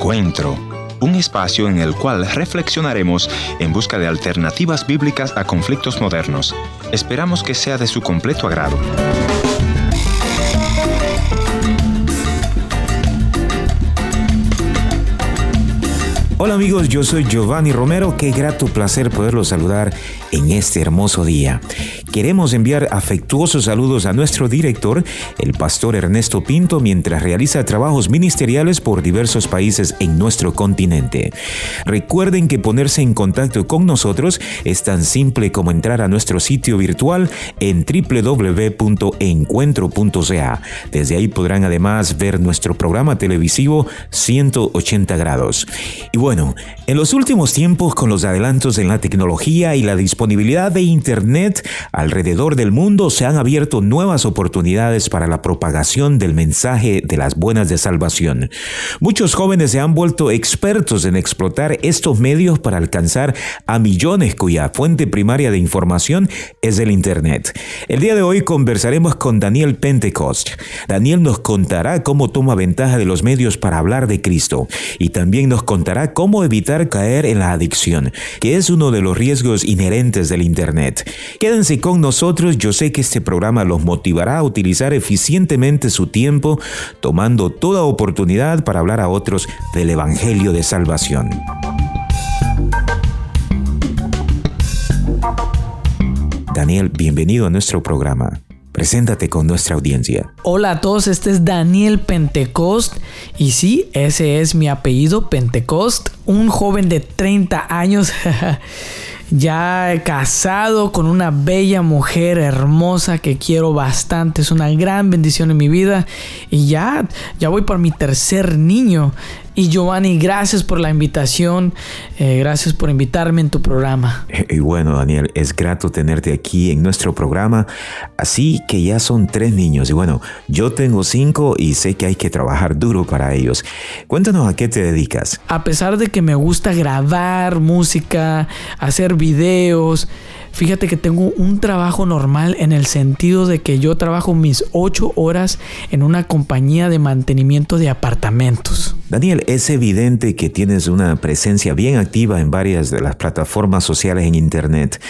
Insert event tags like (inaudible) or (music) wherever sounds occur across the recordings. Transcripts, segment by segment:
Encuentro, un espacio en el cual reflexionaremos en busca de alternativas bíblicas a conflictos modernos. Esperamos que sea de su completo agrado. Hola amigos, yo soy Giovanni Romero, qué grato placer poderlos saludar en este hermoso día. Queremos enviar afectuosos saludos a nuestro director, el pastor Ernesto Pinto, mientras realiza trabajos ministeriales por diversos países en nuestro continente. Recuerden que ponerse en contacto con nosotros es tan simple como entrar a nuestro sitio virtual en www.encuentro.ca. Desde ahí podrán además ver nuestro programa televisivo 180 grados. Y bueno, en los últimos tiempos con los adelantos en la tecnología y la disponibilidad de Internet alrededor del mundo se han abierto nuevas oportunidades para la propagación del mensaje de las buenas de salvación. Muchos jóvenes se han vuelto expertos en explotar estos medios para alcanzar a millones cuya fuente primaria de información es el Internet. El día de hoy conversaremos con Daniel Pentecost. Daniel nos contará cómo toma ventaja de los medios para hablar de Cristo y también nos contará cómo evitar caer en la adicción, que es uno de los riesgos inherentes del Internet. Quédense con nosotros, yo sé que este programa los motivará a utilizar eficientemente su tiempo, tomando toda oportunidad para hablar a otros del Evangelio de Salvación. Daniel, bienvenido a nuestro programa. Preséntate con nuestra audiencia. Hola a todos, este es Daniel Pentecost y sí, ese es mi apellido, Pentecost, un joven de 30 años. (laughs) ya casado con una bella mujer hermosa que quiero bastante, es una gran bendición en mi vida. Y ya ya voy por mi tercer niño y Giovanni, gracias por la invitación, eh, gracias por invitarme en tu programa. Y bueno, Daniel, es grato tenerte aquí en nuestro programa. Así que ya son tres niños y bueno, yo tengo cinco y sé que hay que trabajar duro para ellos. Cuéntanos a qué te dedicas. A pesar de que me gusta grabar música, hacer videos, Fíjate que tengo un trabajo normal en el sentido de que yo trabajo mis ocho horas en una compañía de mantenimiento de apartamentos. Daniel, es evidente que tienes una presencia bien activa en varias de las plataformas sociales en Internet.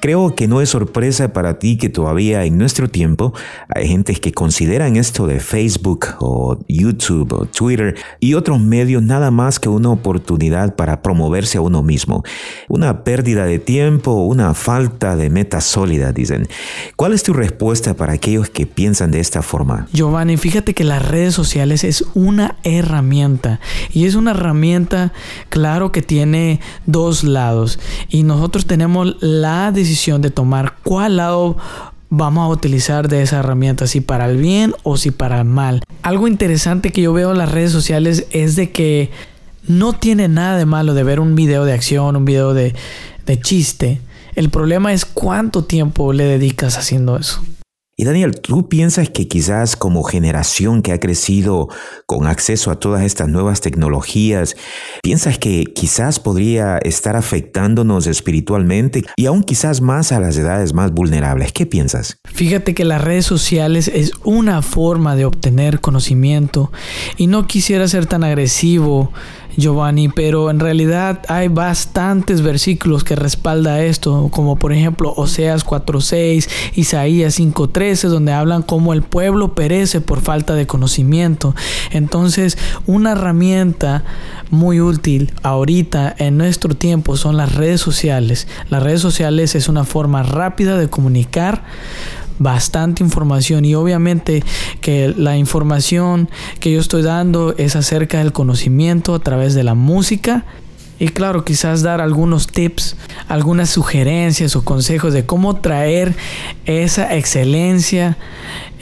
Creo que no es sorpresa para ti que todavía en nuestro tiempo hay gente que consideran esto de Facebook o YouTube o Twitter y otros medios nada más que una oportunidad para promoverse a uno mismo. Una pérdida de tiempo, una falta de meta sólida, dicen. ¿Cuál es tu respuesta para aquellos que piensan de esta forma? Giovanni, fíjate que las redes sociales es una herramienta y es una herramienta, claro, que tiene dos lados y nosotros tenemos la decisión de tomar cuál lado vamos a utilizar de esa herramienta, si para el bien o si para el mal. Algo interesante que yo veo en las redes sociales es de que no tiene nada de malo de ver un video de acción, un video de, de chiste. El problema es cuánto tiempo le dedicas haciendo eso. Y Daniel, ¿tú piensas que quizás como generación que ha crecido con acceso a todas estas nuevas tecnologías, piensas que quizás podría estar afectándonos espiritualmente y aún quizás más a las edades más vulnerables? ¿Qué piensas? Fíjate que las redes sociales es una forma de obtener conocimiento y no quisiera ser tan agresivo Giovanni, pero en realidad hay bastantes versículos que respalda esto, como por ejemplo Oseas 4.6, Isaías 5.13, donde hablan cómo el pueblo perece por falta de conocimiento. Entonces, una herramienta muy útil ahorita en nuestro tiempo son las redes sociales. Las redes sociales es una forma rápida de comunicar bastante información y obviamente que la información que yo estoy dando es acerca del conocimiento a través de la música. Y claro, quizás dar algunos tips, algunas sugerencias o consejos de cómo traer esa excelencia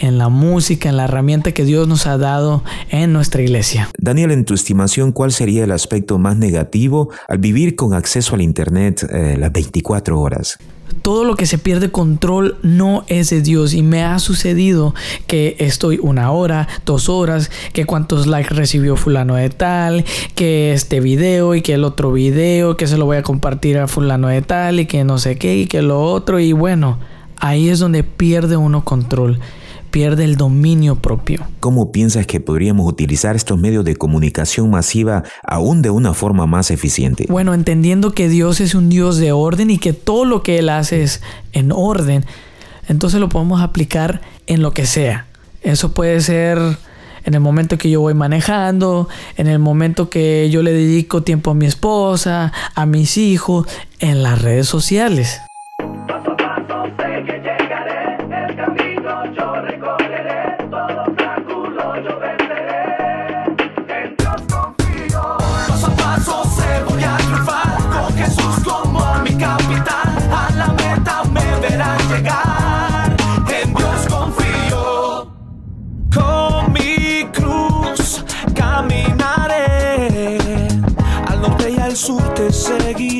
en la música, en la herramienta que Dios nos ha dado en nuestra iglesia. Daniel, en tu estimación, ¿cuál sería el aspecto más negativo al vivir con acceso al Internet eh, las 24 horas? todo lo que se pierde control no es de Dios y me ha sucedido que estoy una hora, dos horas, que cuántos likes recibió fulano de tal, que este video y que el otro video, que se lo voy a compartir a fulano de tal y que no sé qué y que lo otro y bueno, ahí es donde pierde uno control. Pierde el dominio propio. ¿Cómo piensas que podríamos utilizar estos medios de comunicación masiva aún de una forma más eficiente? Bueno, entendiendo que Dios es un Dios de orden y que todo lo que Él hace es en orden, entonces lo podemos aplicar en lo que sea. Eso puede ser en el momento que yo voy manejando, en el momento que yo le dedico tiempo a mi esposa, a mis hijos, en las redes sociales. seguir.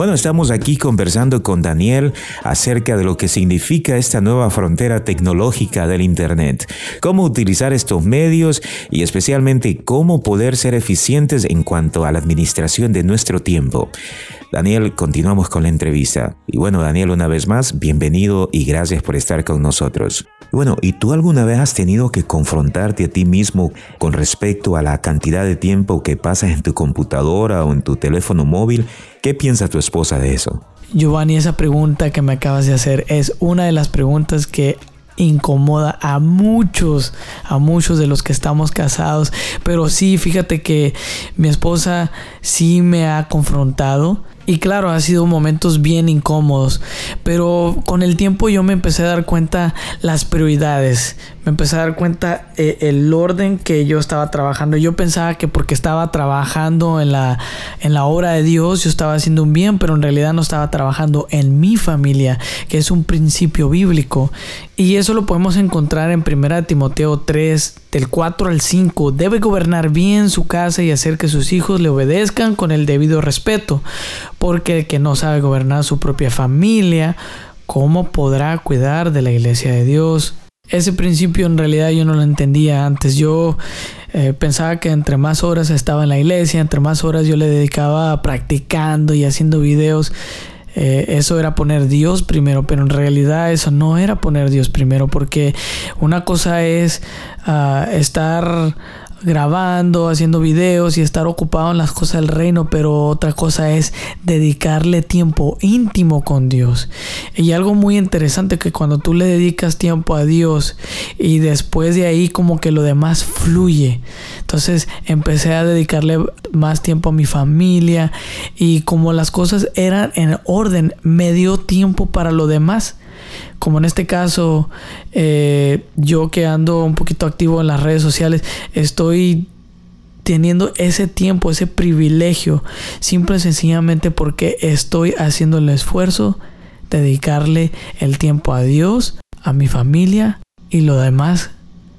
Bueno, estamos aquí conversando con Daniel acerca de lo que significa esta nueva frontera tecnológica del Internet, cómo utilizar estos medios y especialmente cómo poder ser eficientes en cuanto a la administración de nuestro tiempo. Daniel, continuamos con la entrevista. Y bueno, Daniel, una vez más, bienvenido y gracias por estar con nosotros. Bueno, ¿y tú alguna vez has tenido que confrontarte a ti mismo con respecto a la cantidad de tiempo que pasas en tu computadora o en tu teléfono móvil? ¿Qué piensa tu esposa de eso? Giovanni, esa pregunta que me acabas de hacer es una de las preguntas que incomoda a muchos, a muchos de los que estamos casados. Pero sí, fíjate que mi esposa sí me ha confrontado y claro, ha sido momentos bien incómodos, pero con el tiempo yo me empecé a dar cuenta las prioridades, me empecé a dar cuenta eh, el orden que yo estaba trabajando. Yo pensaba que porque estaba trabajando en la, en la obra de Dios, yo estaba haciendo un bien, pero en realidad no estaba trabajando en mi familia, que es un principio bíblico. Y eso lo podemos encontrar en 1 Timoteo 3, del 4 al 5. Debe gobernar bien su casa y hacer que sus hijos le obedezcan con el debido respeto, porque el que no sabe gobernar su propia familia, ¿cómo podrá cuidar de la iglesia de Dios? ese principio en realidad yo no lo entendía antes. Yo eh, pensaba que entre más horas estaba en la iglesia, entre más horas yo le dedicaba practicando y haciendo videos, eh, eso era poner Dios primero, pero en realidad eso no era poner Dios primero, porque una cosa es ah, estar grabando, haciendo videos y estar ocupado en las cosas del reino, pero otra cosa es dedicarle tiempo íntimo con Dios. Y algo muy interesante que cuando tú le dedicas tiempo a Dios y después de ahí como que lo demás fluye. Entonces empecé a dedicarle más tiempo a mi familia y como las cosas eran en orden, me dio tiempo para lo demás como en este caso, eh, yo que ando un poquito activo en las redes sociales, estoy teniendo ese tiempo, ese privilegio, simple y sencillamente porque estoy haciendo el esfuerzo de dedicarle el tiempo a Dios, a mi familia y lo demás,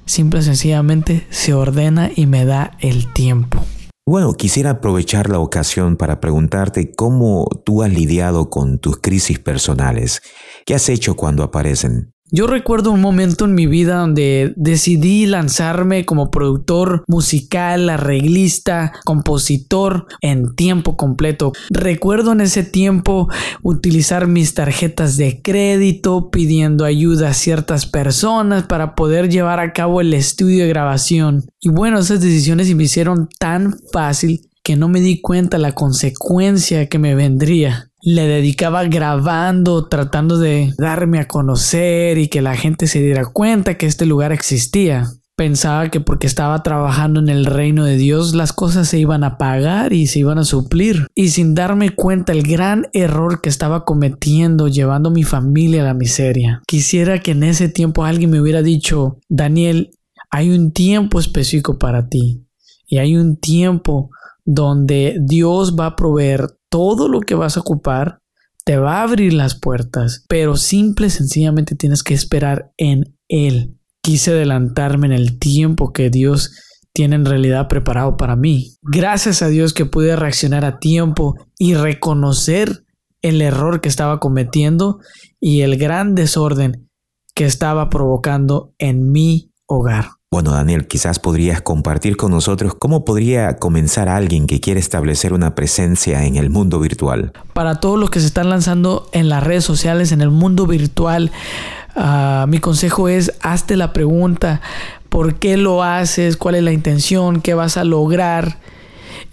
simple y sencillamente se ordena y me da el tiempo. Bueno, quisiera aprovechar la ocasión para preguntarte cómo tú has lidiado con tus crisis personales. ¿Qué has hecho cuando aparecen? Yo recuerdo un momento en mi vida donde decidí lanzarme como productor musical, arreglista, compositor en tiempo completo. Recuerdo en ese tiempo utilizar mis tarjetas de crédito pidiendo ayuda a ciertas personas para poder llevar a cabo el estudio de grabación. Y bueno, esas decisiones me hicieron tan fácil que no me di cuenta la consecuencia que me vendría le dedicaba grabando, tratando de darme a conocer y que la gente se diera cuenta que este lugar existía. Pensaba que porque estaba trabajando en el reino de Dios las cosas se iban a pagar y se iban a suplir. Y sin darme cuenta el gran error que estaba cometiendo llevando mi familia a la miseria. Quisiera que en ese tiempo alguien me hubiera dicho, Daniel, hay un tiempo específico para ti. Y hay un tiempo donde Dios va a proveer todo lo que vas a ocupar, te va a abrir las puertas, pero simple sencillamente tienes que esperar en Él. Quise adelantarme en el tiempo que Dios tiene en realidad preparado para mí. Gracias a Dios que pude reaccionar a tiempo y reconocer el error que estaba cometiendo y el gran desorden que estaba provocando en mi hogar. Bueno, Daniel, quizás podrías compartir con nosotros cómo podría comenzar alguien que quiere establecer una presencia en el mundo virtual. Para todos los que se están lanzando en las redes sociales, en el mundo virtual, ah, mi consejo es hazte la pregunta, ¿por qué lo haces? ¿Cuál es la intención? ¿Qué vas a lograr?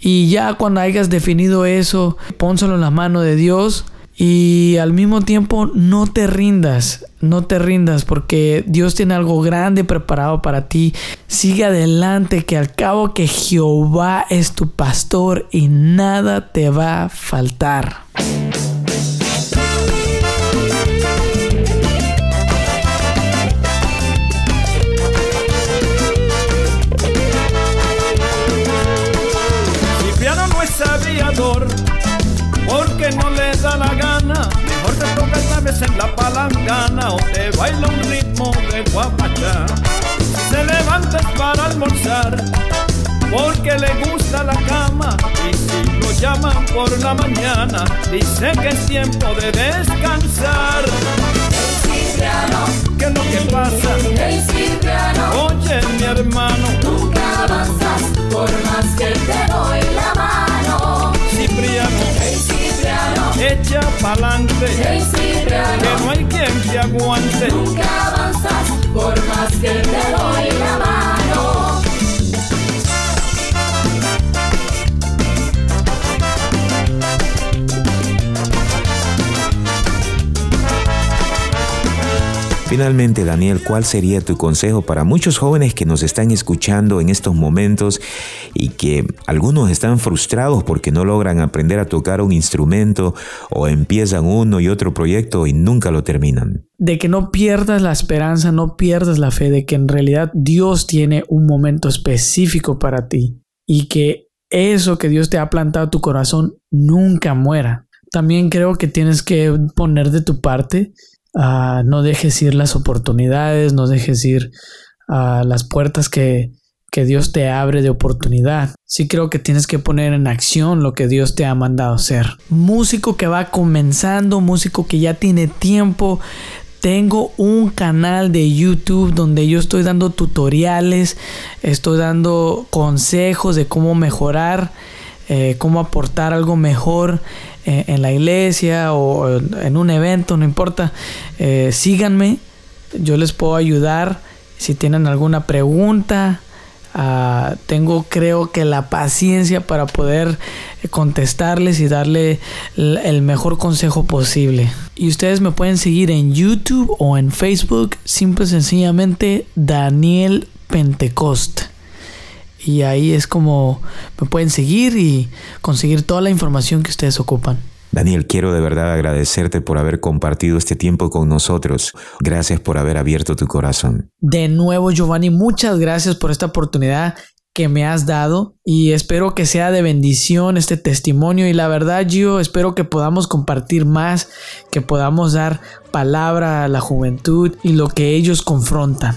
Y ya cuando hayas definido eso, pónselo en la mano de Dios y al mismo tiempo no te rindas, no te rindas porque Dios tiene algo grande preparado para ti. Sigue adelante que al cabo que Jehová es tu pastor y nada te va a faltar. En la palangana o te baila un ritmo de guapachá. Se levantas para almorzar, porque le gusta la cama. Y si lo llaman por la mañana, dice que es tiempo de descansar. ¿Qué es lo que pasa? Oye, mi hermano, nunca avanzas por más que te doy la mano. Cipriano, echa pa'lante, que no hay quien te aguante. Nunca avanzas por más que te doy la mano. Finalmente, Daniel, ¿cuál sería tu consejo para muchos jóvenes que nos están escuchando en estos momentos y que algunos están frustrados porque no logran aprender a tocar un instrumento o empiezan uno y otro proyecto y nunca lo terminan? De que no pierdas la esperanza, no pierdas la fe de que en realidad Dios tiene un momento específico para ti y que eso que Dios te ha plantado en tu corazón nunca muera. También creo que tienes que poner de tu parte Ah, no dejes ir las oportunidades, no dejes ir a las puertas que, que Dios te abre de oportunidad. Sí creo que tienes que poner en acción lo que Dios te ha mandado hacer. Músico que va comenzando, músico que ya tiene tiempo. Tengo un canal de YouTube donde yo estoy dando tutoriales, estoy dando consejos de cómo mejorar, eh, cómo aportar algo mejor eh, en la iglesia o en un evento, no importa, eh, síganme, yo les puedo ayudar si tienen alguna pregunta. Ah, tengo creo que la paciencia para poder contestarles y darle el mejor consejo posible. Y ustedes me pueden seguir en YouTube o en Facebook, simple y sencillamente Daniel Pentecost y ahí es como me pueden seguir y conseguir toda la información que ustedes ocupan. Daniel, quiero de verdad agradecerte por haber compartido este tiempo con nosotros. Gracias por haber abierto tu corazón. De nuevo, Giovanni, muchas gracias por esta oportunidad que me has dado y espero que sea de bendición este testimonio y la verdad yo espero que podamos compartir más, que podamos dar palabra a la juventud y lo que ellos confrontan.